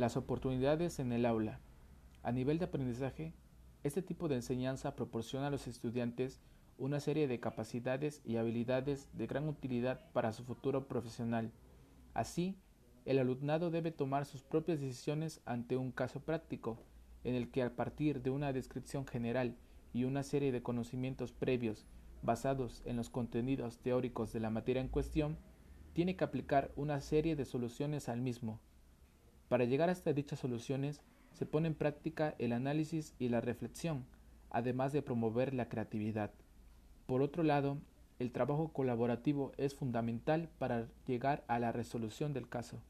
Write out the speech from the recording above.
Las oportunidades en el aula. A nivel de aprendizaje, este tipo de enseñanza proporciona a los estudiantes una serie de capacidades y habilidades de gran utilidad para su futuro profesional. Así, el alumnado debe tomar sus propias decisiones ante un caso práctico, en el que a partir de una descripción general y una serie de conocimientos previos basados en los contenidos teóricos de la materia en cuestión, tiene que aplicar una serie de soluciones al mismo. Para llegar hasta dichas soluciones, se pone en práctica el análisis y la reflexión, además de promover la creatividad. Por otro lado, el trabajo colaborativo es fundamental para llegar a la resolución del caso.